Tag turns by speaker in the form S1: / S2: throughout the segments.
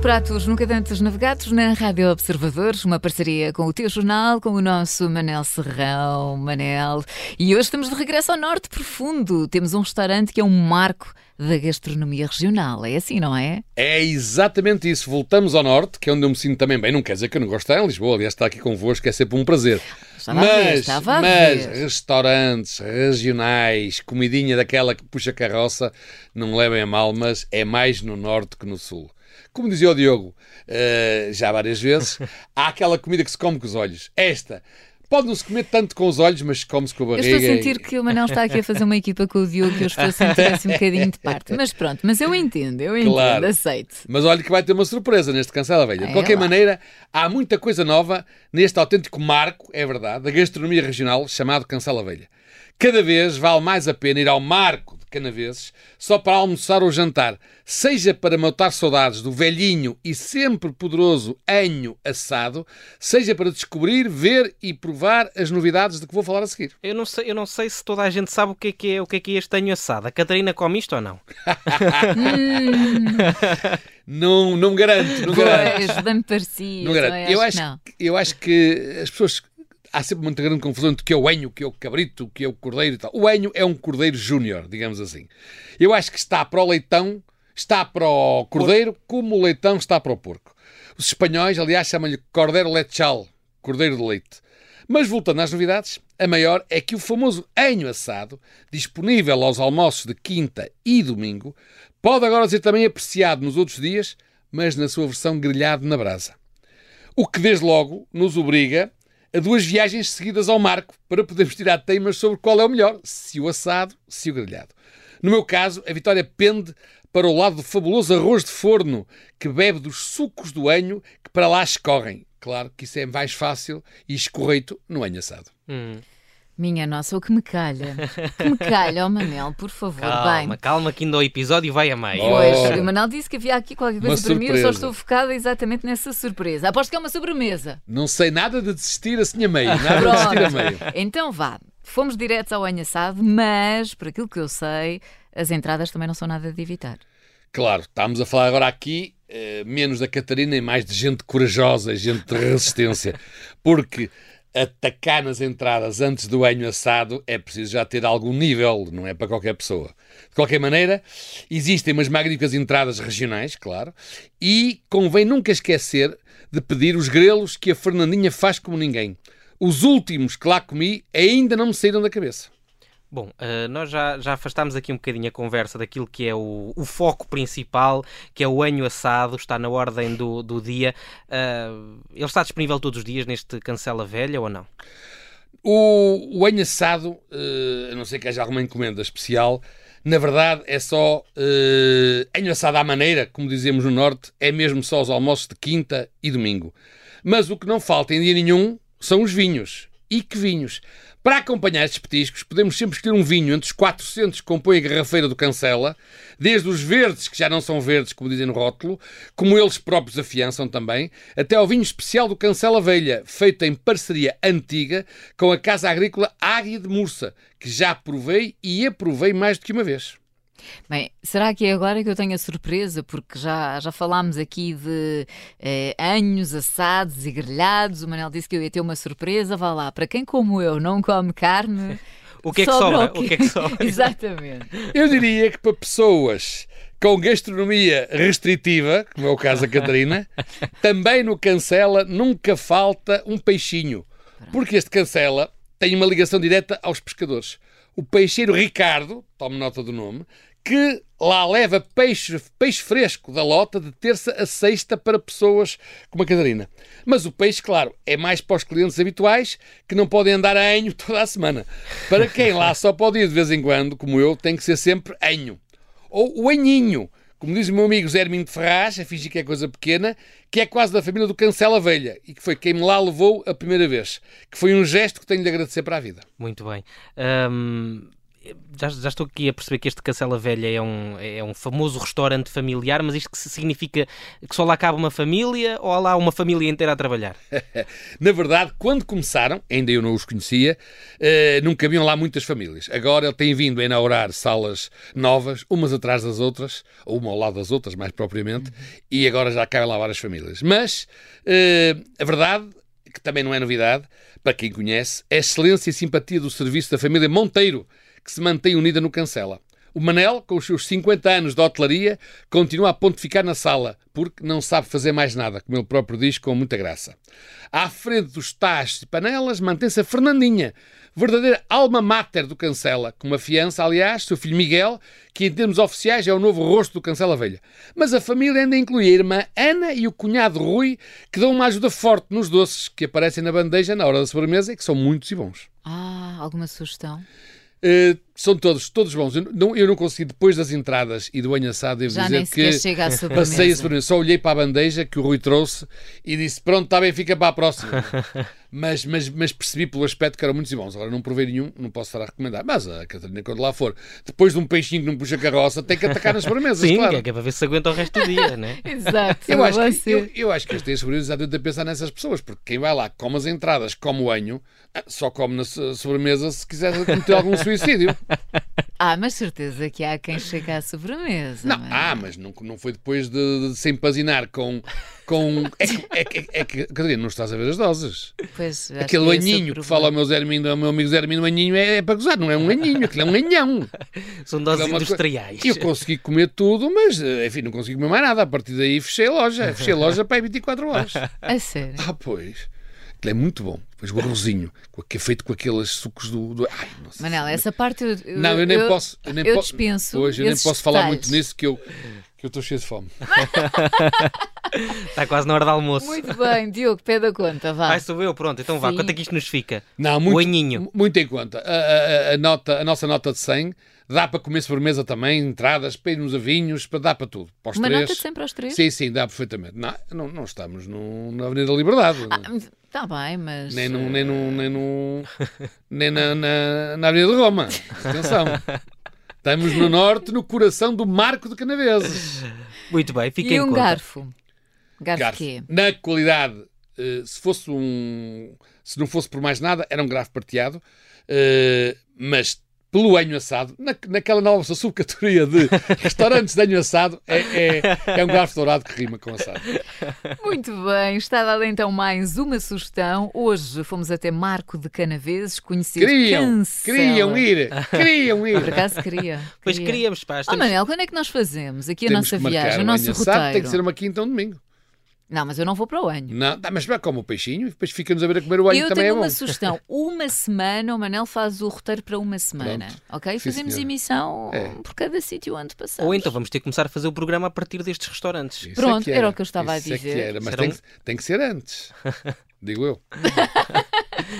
S1: pratos nunca antes navegados na Rádio Observadores, uma parceria com o teu jornal, com o nosso Manel Serrão. Manel. E hoje estamos de regresso ao Norte Profundo. Temos um restaurante que é um marco da gastronomia regional. É assim, não é?
S2: É exatamente isso. Voltamos ao Norte, que é onde eu me sinto também bem. Não quer dizer que eu não gosto de estar em Lisboa. Aliás, estar aqui convosco é sempre um prazer.
S1: Estava mas, ver, estava
S2: mas restaurantes regionais, comidinha daquela que puxa carroça, não levem a mal, mas é mais no Norte que no Sul. Como dizia o Diogo uh, já várias vezes, há aquela comida que se come com os olhos. Esta pode não se comer tanto com os olhos, mas come-se com a barriga.
S1: Eu estou a sentir e... que o Manel está aqui a fazer uma equipa com o Diogo que eu estou a sentir assim um bocadinho de parte. Mas pronto, mas eu entendo, eu entendo, claro. aceito.
S2: Mas olha que vai ter uma surpresa neste Cancela Velha. De qualquer maneira, há muita coisa nova neste autêntico marco, é verdade, da gastronomia regional chamado Cancela Velha. Cada vez vale mais a pena ir ao marco canaveses só para almoçar ou jantar, seja para matar saudades do velhinho e sempre poderoso anho assado, seja para descobrir, ver e provar as novidades de que vou falar a seguir.
S3: Eu não sei, eu não sei se toda a gente sabe o que é que é, o que é, que é este anho assado. A Catarina come isto ou não?
S2: não, não garanto, não garanto.
S1: Pois, bem parecido.
S2: Não garanto. Eu acho, eu acho, eu acho que as pessoas há sempre uma grande confusão entre o que é o enho, o que é o cabrito, o que é o cordeiro e tal. O enho é um cordeiro júnior, digamos assim. Eu acho que está para o leitão, está para o cordeiro, como o leitão está para o porco. Os espanhóis, aliás, chamam-lhe cordeiro lechal, cordeiro de leite. Mas voltando às novidades, a maior é que o famoso enho assado, disponível aos almoços de quinta e domingo, pode agora ser também apreciado nos outros dias, mas na sua versão grelhado na brasa. O que desde logo nos obriga a duas viagens seguidas ao marco para podermos tirar teimas sobre qual é o melhor, se o assado, se o grelhado. No meu caso, a vitória pende para o lado do fabuloso arroz de forno que bebe dos sucos do anho que para lá escorrem. Claro que isso é mais fácil e escorreito no anho assado.
S3: Hum.
S1: Minha nossa, o que me calha. Que me calha, ó oh Manel, por favor.
S3: Calma,
S1: Bem.
S3: calma, que ainda o episódio vai a meio.
S1: Pois, o Manel disse que havia aqui qualquer coisa para mim, eu só estou focada exatamente nessa surpresa. Aposto que é uma sobremesa.
S2: Não sei nada de desistir assim a meio, nada de desistir a meio.
S1: Então vá, fomos diretos ao anho assado, mas, por aquilo que eu sei, as entradas também não são nada de evitar.
S2: Claro, estamos a falar agora aqui uh, menos da Catarina e mais de gente corajosa, gente de resistência. Porque atacar nas entradas antes do banho assado é preciso já ter algum nível, não é para qualquer pessoa. De qualquer maneira, existem umas magníficas entradas regionais, claro, e convém nunca esquecer de pedir os grelos que a Fernandinha faz como ninguém. Os últimos que lá comi ainda não me saíram da cabeça.
S3: Bom, uh, nós já, já afastámos aqui um bocadinho a conversa daquilo que é o, o foco principal, que é o anho assado, está na ordem do, do dia. Uh, ele está disponível todos os dias neste Cancela Velha ou não?
S2: O, o anho assado, uh, a não ser que haja alguma encomenda especial, na verdade é só uh, anho assado à maneira, como dizemos no Norte, é mesmo só os almoços de quinta e domingo. Mas o que não falta em dia nenhum são os vinhos. E que vinhos? Para acompanhar estes petiscos, podemos sempre escolher um vinho entre os 400 que compõem a garrafeira do Cancela, desde os verdes, que já não são verdes, como dizem no rótulo, como eles próprios afiançam também, até ao vinho especial do Cancela Velha, feito em parceria antiga com a Casa Agrícola Águia de Mursa, que já provei e aprovei mais do que uma vez.
S1: Bem, será que é agora que eu tenho a surpresa? Porque já, já falámos aqui de eh, anhos assados e grelhados. O Manel disse que eu ia ter uma surpresa. Vá lá, para quem como eu não come carne.
S3: o que é que sobra? O, o que é que sobra?
S1: Exatamente.
S2: Eu diria que para pessoas com gastronomia restritiva, como é o caso da Catarina, também no Cancela nunca falta um peixinho. Porque este Cancela tem uma ligação direta aos pescadores. O peixeiro Ricardo, tome nota do nome, que lá leva peixe, peixe fresco da lota de terça a sexta para pessoas como a Catarina. Mas o peixe, claro, é mais para os clientes habituais que não podem andar a anho toda a semana. Para quem lá só pode ir de vez em quando, como eu, tem que ser sempre anho. Ou o anhinho, como diz o meu amigo Zé de Ferraz, a fingir que é coisa pequena, que é quase da família do Cancela Velha e que foi quem me lá levou a primeira vez. Que foi um gesto que tenho de agradecer para a vida.
S3: Muito bem. Um já, já, estou aqui a perceber que este Cancela Velha é um, é um famoso restaurante familiar, mas isto que significa que só lá cabe uma família ou há lá uma família inteira a trabalhar?
S2: Na verdade, quando começaram, ainda eu não os conhecia, uh, não cabiam lá muitas famílias. Agora ele tem vindo a inaugurar salas novas, umas atrás das outras, ou uma ao lado das outras, mais propriamente, uhum. e agora já cabem lá várias famílias. Mas uh, a verdade, que também não é novidade, para quem conhece, é a excelência e simpatia do serviço da família Monteiro que se mantém unida no Cancela. O Manel, com os seus 50 anos de hotelaria, continua a pontificar na sala, porque não sabe fazer mais nada, como ele próprio diz, com muita graça. À frente dos tachos e panelas mantém-se a Fernandinha, verdadeira alma mater do Cancela, com uma fiança, aliás, seu filho Miguel, que em termos oficiais é o novo rosto do Cancela Velha. Mas a família ainda inclui a irmã Ana e o cunhado Rui, que dão uma ajuda forte nos doces que aparecem na bandeja na hora da sobremesa e que são muitos e bons.
S1: Ah, alguma sugestão?
S2: Uh, são todos, todos bons. Eu não, eu não consegui, depois das entradas e do banho assado, devo
S1: Já
S2: dizer que passei a sobremesa. Só olhei para a bandeja que o Rui trouxe e disse: Pronto, está bem, fica para a próxima. mas, mas, mas percebi pelo aspecto que eram muitos bons. Agora não provei nenhum, não posso estar a recomendar. Mas a Catarina, quando lá for, depois de um peixinho que não puxa carroça, tem que atacar nas sobremesas.
S3: Sim,
S2: claro.
S3: é que é para ver se aguenta o resto do dia, né?
S1: Exato.
S2: Eu acho, que, eu, eu acho que este é sobremesas exatamente a pensar nessas pessoas, porque quem vai lá, come as entradas, come o anho, ah, só come na sobremesa se quiser cometer algum suicídio.
S1: Ah, mas certeza que há quem chega à sobremesa.
S2: Não, mas... ah, mas não, não foi depois de, de se empazinar com. com... É, que, é, que, é que, Catarina, não estás a ver as doses.
S1: Pois,
S2: Aquele aninho que fala ao meu, Zé Armindo, ao meu amigo Zé Armindo, um aninho é, é, para gozar, não é um aninho, aquilo é um anhão.
S3: São doses é industriais.
S2: Eu consegui comer tudo, mas enfim, não consegui comer mais nada. A partir daí fechei a loja. Fechei a loja para aí 24 horas.
S1: A sério?
S2: Ah, pois. Aquilo é muito bom. Depois o arrozinho, que é feito com aqueles sucos do. do... Ai,
S1: nossa, Manela, essa parte eu, eu,
S2: Não, eu nem
S1: eu,
S2: posso. Eu, nem
S1: eu
S2: po...
S1: dispenso.
S2: Hoje eu nem posso falar muito nisso que eu que eu estou cheio de fome.
S3: Está quase na hora do almoço.
S1: Muito bem, Diogo, pede a conta, vá.
S3: Vai, sou eu, pronto. Então vá, Sim. quanto é que isto nos fica?
S2: Não, muito, o aninho. Muito em conta. A, a, a, nota, a nossa nota de 100 dá para comer sobremesa também, entradas, para ir nos avinhos, para dar para tudo. Para os
S1: Uma
S2: três.
S1: nota de 100 para os três?
S2: Sim, sim, dá perfeitamente. Não, não, não estamos no, na Avenida da Liberdade.
S1: Está ah, bem, mas.
S2: Nem, no, nem, no, nem, no, nem na, na, na Avenida de Roma. Atenção. Estamos no norte, no coração do Marco de Canaveses.
S3: Muito bem, fiquem
S1: E um
S3: conta.
S1: garfo? Garfo, garfo. quê?
S2: Na qualidade, eh, se fosse um... Se não fosse por mais nada, era um garfo parteado. Eh, mas pelo anho assado, na, naquela nova subcategoria de restaurantes de anho assado, é, é, é, um garfo dourado que rima com assado.
S1: Muito bem, está dada então mais uma sugestão. Hoje fomos até Marco de Canaveses, conhecer
S2: queriam,
S1: Cancela.
S2: Queriam ir, queriam ir.
S1: Por acaso queria.
S3: Pois queríamos, pá.
S1: Oh, Manel, quando é que nós fazemos aqui a nossa viagem, o nosso roteiro?
S2: Assado, tem que ser uma quinta ou um domingo.
S1: Não, mas eu não vou para o anho.
S2: Não, tá, mas como o peixinho e depois fica-nos a ver a comer o anho
S1: eu
S2: também é
S1: bom.
S2: Eu
S1: tenho uma sugestão. Uma semana, o Manel faz o roteiro para uma semana. Pronto. Ok? Sim, Fazemos senhora. emissão é. por cada sítio onde passamos.
S3: Ou então vamos ter que começar a fazer o programa a partir destes restaurantes.
S2: Isso
S1: Pronto,
S2: é
S1: era. era. o que eu estava
S2: Isso
S1: a dizer.
S2: É era, mas tem que, tem que ser antes. digo eu.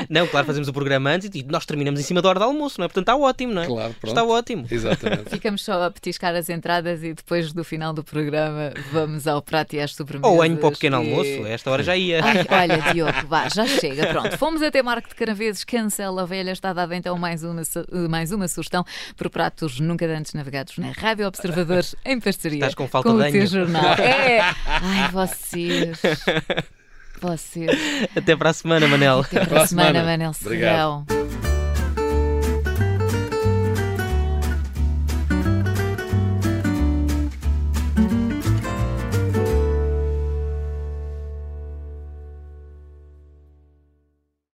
S3: Não, claro, fazemos o programa antes e nós terminamos em cima da hora do almoço, não é? Portanto, está ótimo, não é?
S2: Claro, pronto.
S3: Está ótimo.
S2: Exatamente.
S1: Ficamos só a petiscar as entradas e depois do final do programa vamos ao prato e às sobremesas.
S3: Ou anho para o pequeno
S1: e...
S3: almoço, esta hora já ia.
S1: Ai, olha, Diogo, vá, já chega. Pronto, fomos até Marco de Canaveses, cancela a velha, está dada então mais uma, mais uma sugestão por pratos nunca antes navegados na Rádio Observadores em parceria
S3: Estás com falta
S1: com
S3: de
S1: o teu jornal. É. Ai, vocês. Vocês.
S3: Até para a semana, Manel.
S1: Até para a semana, Manel
S2: Obrigado.
S1: Serrão.